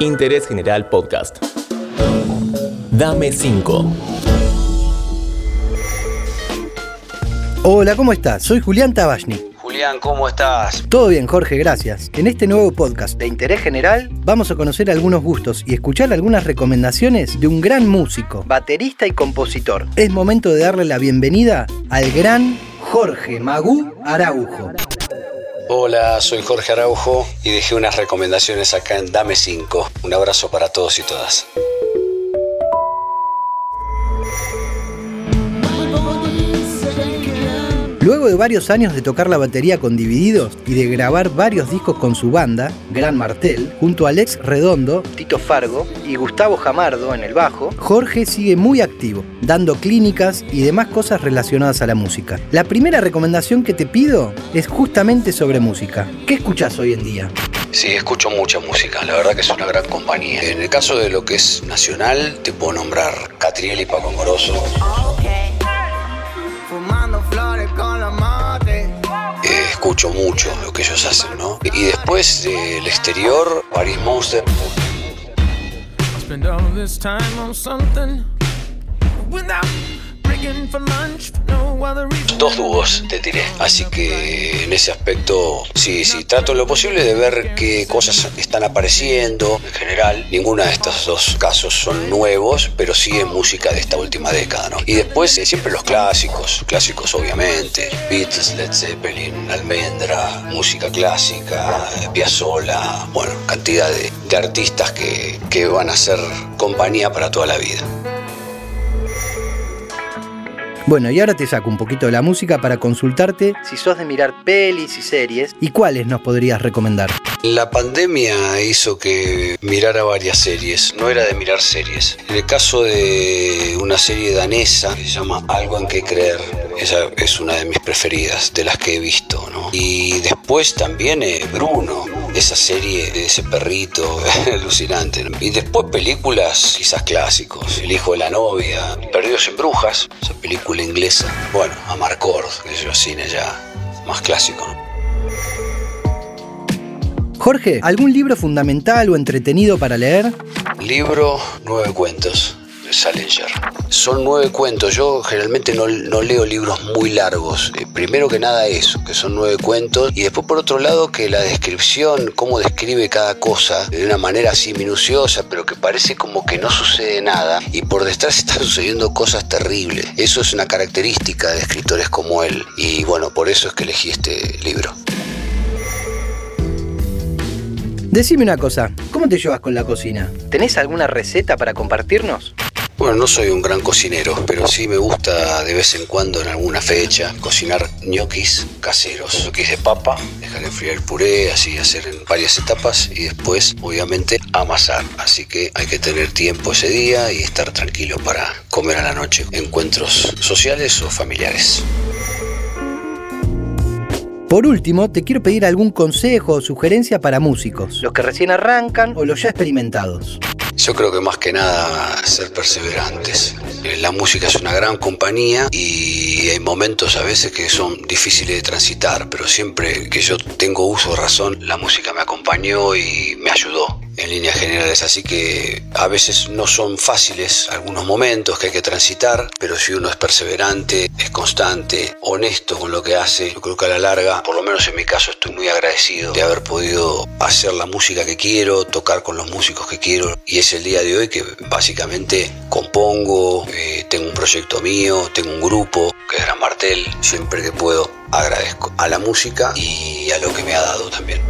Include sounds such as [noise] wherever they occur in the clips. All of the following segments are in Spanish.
Interés General Podcast. Dame 5. Hola, ¿cómo estás? Soy Julián Tabachny. Julián, ¿cómo estás? Todo bien, Jorge, gracias. En este nuevo podcast de interés general vamos a conocer algunos gustos y escuchar algunas recomendaciones de un gran músico, baterista y compositor. Es momento de darle la bienvenida al gran Jorge Magú Araujo. Hola, soy Jorge Araujo y dejé unas recomendaciones acá en Dame 5. Un abrazo para todos y todas. Luego de varios años de tocar la batería con Divididos y de grabar varios discos con su banda, Gran Martel, junto a Alex Redondo, Tito Fargo y Gustavo Jamardo en el bajo, Jorge sigue muy activo, dando clínicas y demás cosas relacionadas a la música. La primera recomendación que te pido es justamente sobre música. ¿Qué escuchas hoy en día? Sí, escucho mucha música, la verdad que es una gran compañía. En el caso de lo que es nacional, te puedo nombrar Catriel y Paco Moroso. Escucho mucho lo que ellos hacen, ¿no? Y después del exterior, Paris Monster. Spend all this time on something without Dos dúos te tiré. Así que en ese aspecto, sí, sí, trato lo posible de ver qué cosas están apareciendo. En general, ninguna de estos dos casos son nuevos, pero sí es música de esta última década, ¿no? Y después eh, siempre los clásicos, clásicos obviamente. Beatles, Led Zeppelin, Almendra, música clásica, eh, Piazzolla, bueno, cantidad de, de artistas que, que van a ser compañía para toda la vida. Bueno, y ahora te saco un poquito de la música para consultarte si sos de mirar pelis y series y cuáles nos podrías recomendar. La pandemia hizo que mirara varias series, no era de mirar series. En el caso de una serie danesa que se llama Algo en que creer, esa es una de mis preferidas, de las que he visto, ¿no? Y después también eh, Bruno, esa serie de ese perrito [laughs] alucinante. Y después películas quizás clásicos, El hijo de la novia, Perdidos en Brujas, esa película inglesa. Bueno, Amarcord, que es el cine ya más clásico, ¿no? Jorge, ¿algún libro fundamental o entretenido para leer? Libro Nueve Cuentos Salinger. Son nueve cuentos. Yo generalmente no, no leo libros muy largos. Eh, primero que nada eso, que son nueve cuentos. Y después por otro lado que la descripción, cómo describe cada cosa de una manera así minuciosa, pero que parece como que no sucede nada. Y por detrás [laughs] están sucediendo cosas terribles. Eso es una característica de escritores como él. Y bueno, por eso es que elegí este libro. Decime una cosa, ¿cómo te llevas con la cocina? ¿Tenés alguna receta para compartirnos? Bueno, no soy un gran cocinero, pero sí me gusta de vez en cuando en alguna fecha cocinar ñoquis caseros. Ñoquis de papa, dejar enfriar el puré, así hacer en varias etapas y después, obviamente, amasar. Así que hay que tener tiempo ese día y estar tranquilo para comer a la noche. Encuentros sociales o familiares. Por último, te quiero pedir algún consejo o sugerencia para músicos, los que recién arrancan o los ya experimentados. Yo creo que más que nada ser perseverantes. Eh, La música es una gran compañía y hay momentos a veces que son difíciles de transitar, pero siempre que yo tengo uso de razón, la música me acompañó y me ayudó en líneas generales. Así que a veces no son fáciles algunos momentos que hay que transitar, pero si uno es perseverante, es constante, honesto con lo que hace, yo creo que a la larga, por lo menos en mi caso, estoy muy agradecido de haber podido hacer la música que quiero, tocar con los músicos que quiero. Y es el día de hoy que básicamente compongo, eh, tengo un proyecto mío, tengo un grupo que es Gran Martel. Siempre que puedo agradezco a la música y a lo que me ha dado también.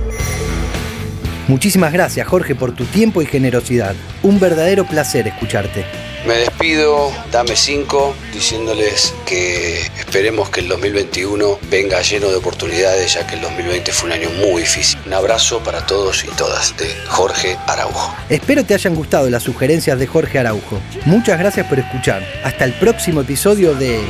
Muchísimas gracias Jorge por tu tiempo y generosidad. Un verdadero placer escucharte. Me despido, dame 5, diciéndoles que esperemos que el 2021 venga lleno de oportunidades, ya que el 2020 fue un año muy difícil. Un abrazo para todos y todas de Jorge Araujo. Espero te hayan gustado las sugerencias de Jorge Araujo. Muchas gracias por escuchar. Hasta el próximo episodio de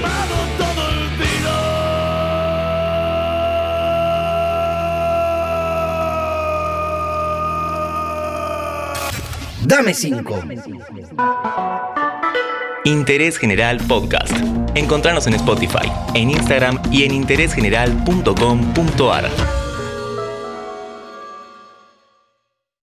Dame 5. Interés General Podcast. Encontrarnos en Spotify, en Instagram y en interésgeneral.com.ar.